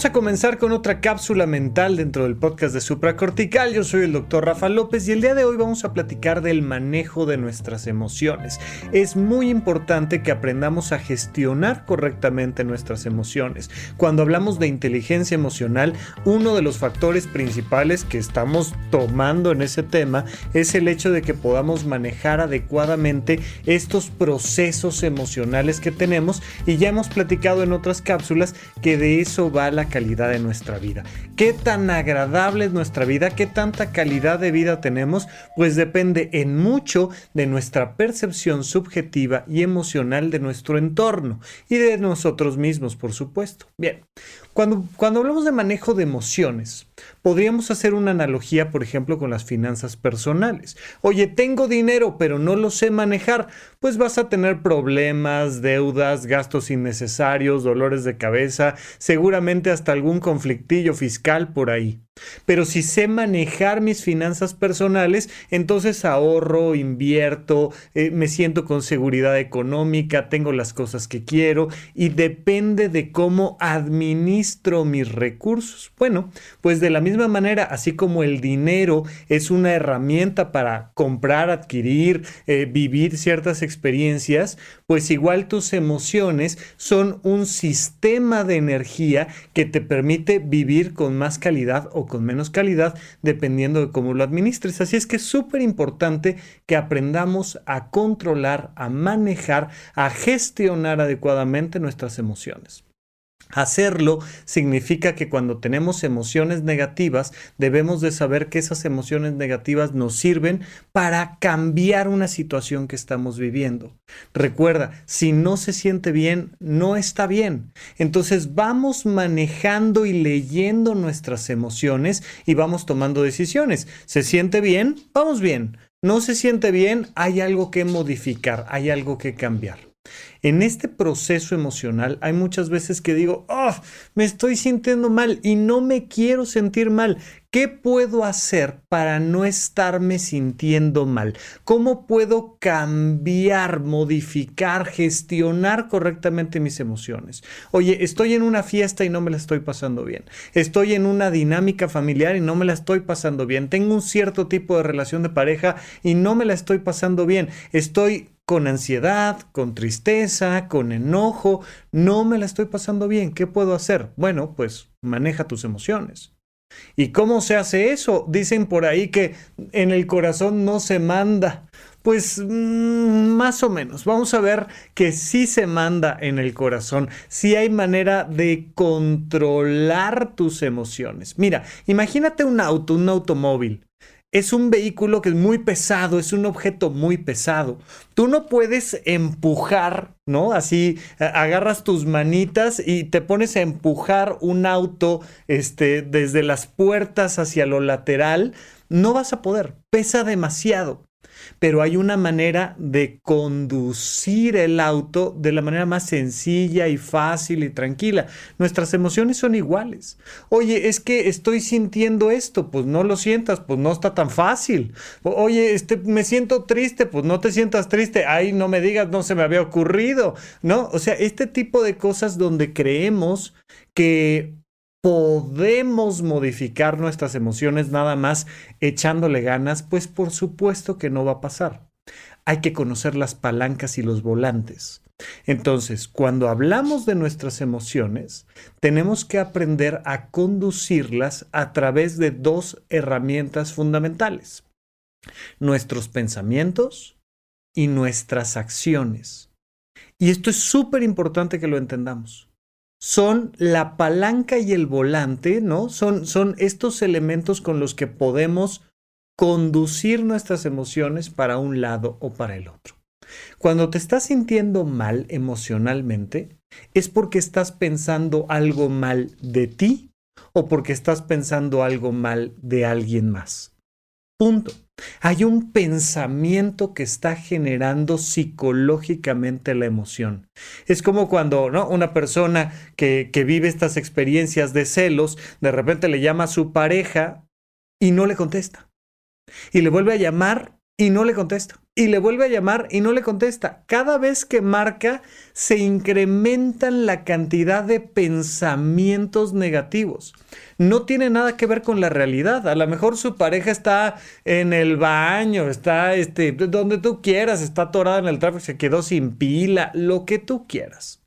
Vamos a comenzar con otra cápsula mental dentro del podcast de Supracortical. Yo soy el doctor Rafa López y el día de hoy vamos a platicar del manejo de nuestras emociones. Es muy importante que aprendamos a gestionar correctamente nuestras emociones. Cuando hablamos de inteligencia emocional, uno de los factores principales que estamos tomando en ese tema es el hecho de que podamos manejar adecuadamente estos procesos emocionales que tenemos y ya hemos platicado en otras cápsulas que de eso va la calidad de nuestra vida. ¿Qué tan agradable es nuestra vida? ¿Qué tanta calidad de vida tenemos? Pues depende en mucho de nuestra percepción subjetiva y emocional de nuestro entorno y de nosotros mismos, por supuesto. Bien, cuando, hablamos de manejo de emociones, podríamos hacer una analogía, por ejemplo, con las finanzas personales. Oye, tengo dinero, pero no lo sé manejar, pues vas a tener problemas, deudas, gastos innecesarios, dolores de cabeza, seguramente hasta algún conflictillo fiscal por ahí. Pero si sé manejar mis finanzas personales, entonces ahorro, invierto, eh, me siento con seguridad económica, tengo las cosas que quiero y depende de cómo administro mis recursos. Bueno, pues de la misma manera, así como el dinero es una herramienta para comprar, adquirir, eh, vivir ciertas experiencias, pues igual tus emociones son un sistema de energía que te permite vivir con más calidad o con menos calidad dependiendo de cómo lo administres. Así es que es súper importante que aprendamos a controlar, a manejar, a gestionar adecuadamente nuestras emociones. Hacerlo significa que cuando tenemos emociones negativas debemos de saber que esas emociones negativas nos sirven para cambiar una situación que estamos viviendo. Recuerda, si no se siente bien, no está bien. Entonces vamos manejando y leyendo nuestras emociones y vamos tomando decisiones. ¿Se siente bien? Vamos bien. ¿No se siente bien? Hay algo que modificar, hay algo que cambiar. En este proceso emocional hay muchas veces que digo, oh, me estoy sintiendo mal y no me quiero sentir mal. ¿Qué puedo hacer para no estarme sintiendo mal? ¿Cómo puedo cambiar, modificar, gestionar correctamente mis emociones? Oye, estoy en una fiesta y no me la estoy pasando bien. Estoy en una dinámica familiar y no me la estoy pasando bien. Tengo un cierto tipo de relación de pareja y no me la estoy pasando bien. Estoy con ansiedad, con tristeza, con enojo, no me la estoy pasando bien, ¿qué puedo hacer? Bueno, pues maneja tus emociones. ¿Y cómo se hace eso? Dicen por ahí que en el corazón no se manda. Pues mm, más o menos. Vamos a ver que sí se manda en el corazón. Sí hay manera de controlar tus emociones. Mira, imagínate un auto, un automóvil es un vehículo que es muy pesado, es un objeto muy pesado. Tú no puedes empujar, ¿no? Así agarras tus manitas y te pones a empujar un auto este, desde las puertas hacia lo lateral. No vas a poder, pesa demasiado pero hay una manera de conducir el auto de la manera más sencilla y fácil y tranquila. Nuestras emociones son iguales. Oye, es que estoy sintiendo esto, pues no lo sientas, pues no está tan fácil. Oye, este, me siento triste, pues no te sientas triste. Ay, no me digas, no se me había ocurrido, ¿no? O sea, este tipo de cosas donde creemos que podemos modificar nuestras emociones nada más echándole ganas, pues por supuesto que no va a pasar. Hay que conocer las palancas y los volantes. Entonces, cuando hablamos de nuestras emociones, tenemos que aprender a conducirlas a través de dos herramientas fundamentales. Nuestros pensamientos y nuestras acciones. Y esto es súper importante que lo entendamos son la palanca y el volante, ¿no? Son, son estos elementos con los que podemos conducir nuestras emociones para un lado o para el otro. Cuando te estás sintiendo mal emocionalmente, es porque estás pensando algo mal de ti o porque estás pensando algo mal de alguien más. Punto. Hay un pensamiento que está generando psicológicamente la emoción. Es como cuando ¿no? una persona que, que vive estas experiencias de celos, de repente le llama a su pareja y no le contesta. Y le vuelve a llamar y no le contesta. Y le vuelve a llamar y no le contesta. Cada vez que marca, se incrementan la cantidad de pensamientos negativos. No tiene nada que ver con la realidad. A lo mejor su pareja está en el baño, está este, donde tú quieras, está atorada en el tráfico, se quedó sin pila, lo que tú quieras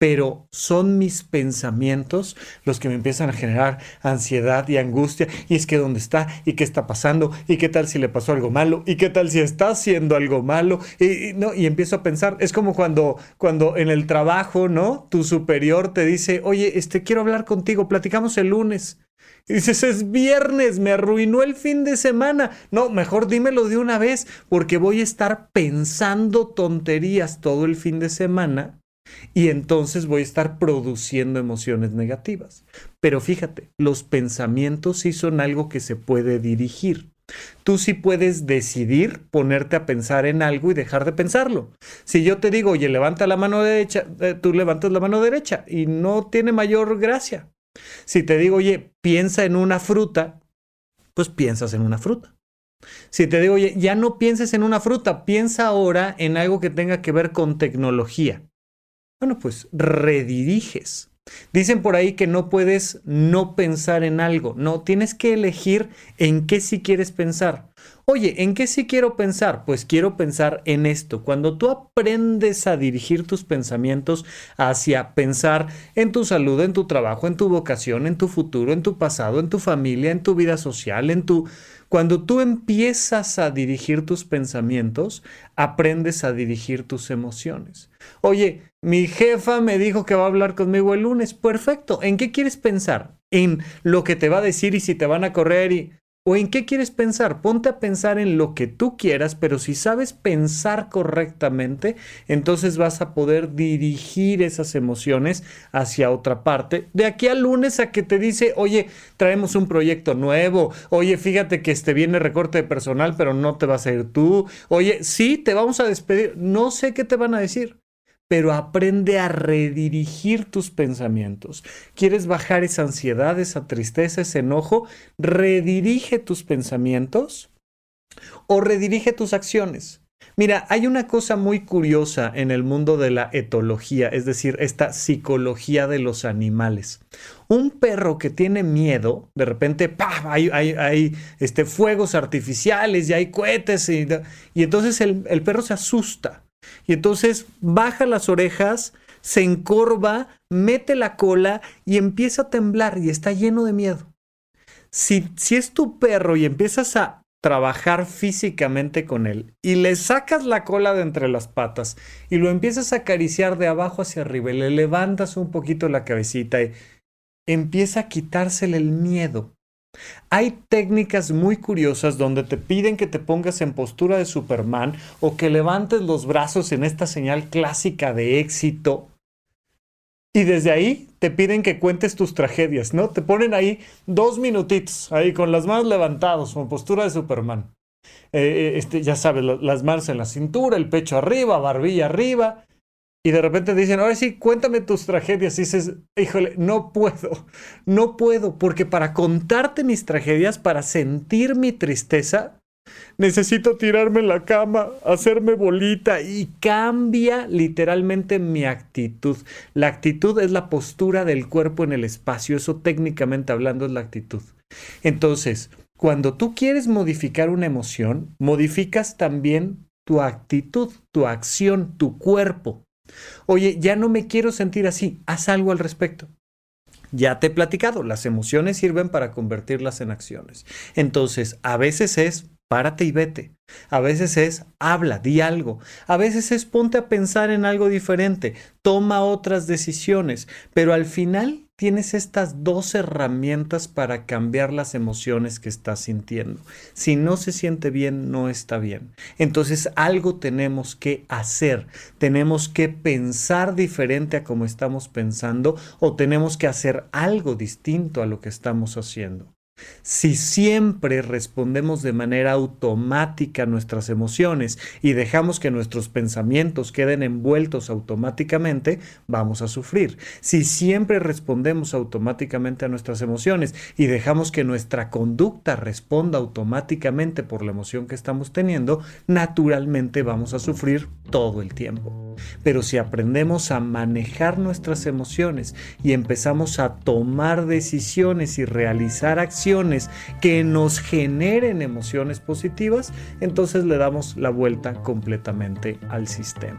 pero son mis pensamientos los que me empiezan a generar ansiedad y angustia. Y es que dónde está, y qué está pasando, y qué tal si le pasó algo malo, y qué tal si está haciendo algo malo. Y, no, y empiezo a pensar, es como cuando, cuando en el trabajo, ¿no? Tu superior te dice, oye, este, quiero hablar contigo, platicamos el lunes. Y dices, es viernes, me arruinó el fin de semana. No, mejor dímelo de una vez, porque voy a estar pensando tonterías todo el fin de semana y entonces voy a estar produciendo emociones negativas. Pero fíjate, los pensamientos sí son algo que se puede dirigir. Tú sí puedes decidir ponerte a pensar en algo y dejar de pensarlo. Si yo te digo, oye, levanta la mano derecha, eh, tú levantas la mano derecha y no tiene mayor gracia. Si te digo, oye, piensa en una fruta, pues piensas en una fruta. Si te digo, oye, ya no pienses en una fruta, piensa ahora en algo que tenga que ver con tecnología. Bueno, pues rediriges. Dicen por ahí que no puedes no pensar en algo, no, tienes que elegir en qué sí quieres pensar. Oye, ¿en qué sí quiero pensar? Pues quiero pensar en esto. Cuando tú aprendes a dirigir tus pensamientos hacia pensar en tu salud, en tu trabajo, en tu vocación, en tu futuro, en tu pasado, en tu familia, en tu vida social, en tu cuando tú empiezas a dirigir tus pensamientos, aprendes a dirigir tus emociones. Oye, mi jefa me dijo que va a hablar conmigo el lunes. Perfecto. ¿En qué quieres pensar? En lo que te va a decir y si te van a correr y ¿O en qué quieres pensar? Ponte a pensar en lo que tú quieras, pero si sabes pensar correctamente, entonces vas a poder dirigir esas emociones hacia otra parte. De aquí al lunes a que te dice, oye, traemos un proyecto nuevo, oye, fíjate que este viene recorte de personal, pero no te vas a ir tú, oye, sí, te vamos a despedir, no sé qué te van a decir pero aprende a redirigir tus pensamientos. ¿Quieres bajar esa ansiedad, esa tristeza, ese enojo? Redirige tus pensamientos o redirige tus acciones. Mira, hay una cosa muy curiosa en el mundo de la etología, es decir, esta psicología de los animales. Un perro que tiene miedo, de repente, ¡pah! Hay, este, fuegos artificiales y hay cohetes y, entonces el perro se asusta y entonces baja las orejas, se encorva, mete la cola y empieza a temblar y está lleno de miedo. Si, si es tu perro y empiezas a trabajar físicamente con él y le sacas la cola de entre las patas y lo empiezas a acariciar de abajo hacia arriba y le levantas un poquito la cabecita y empieza a quitársele el miedo. Hay técnicas muy curiosas donde te piden que te pongas en postura de Superman o que levantes los brazos en esta señal clásica de éxito. Y desde ahí te piden que cuentes tus tragedias, ¿no? Te ponen ahí dos minutitos, ahí con las manos levantadas, en postura de Superman. Eh, eh, este, ya sabes, las manos en la cintura, el pecho arriba, barbilla arriba, y de repente dicen, ahora sí, cuéntame tus tragedias. Y dices, híjole, no puedo, no puedo, porque para contarte mis tragedias, para sentir mi tristeza, necesito tirarme en la cama, hacerme bolita y cambia literalmente mi actitud. La actitud es la postura del cuerpo en el espacio, eso técnicamente hablando es la actitud. Entonces, cuando tú quieres modificar una emoción, modificas también tu actitud, tu acción, tu cuerpo. Oye, ya no me quiero sentir así, haz algo al respecto. Ya te he platicado, las emociones sirven para convertirlas en acciones. Entonces, a veces es párate y vete. A veces es habla, di algo. A veces es ponte a pensar en algo diferente, toma otras decisiones. Pero al final tienes estas dos herramientas para cambiar las emociones que estás sintiendo. Si no se siente bien, no está bien. Entonces algo tenemos que hacer. Tenemos que pensar diferente a como estamos pensando o tenemos que hacer algo distinto a lo que estamos haciendo. Si siempre respondemos de manera automática a nuestras emociones y dejamos que nuestros pensamientos queden envueltos automáticamente, vamos a sufrir. Si siempre respondemos automáticamente a nuestras emociones y dejamos que nuestra conducta responda automáticamente por la emoción que estamos teniendo, naturalmente vamos a sufrir todo el tiempo. Pero si aprendemos a manejar nuestras emociones y empezamos a tomar decisiones y realizar acciones que nos generen emociones positivas, entonces le damos la vuelta completamente al sistema.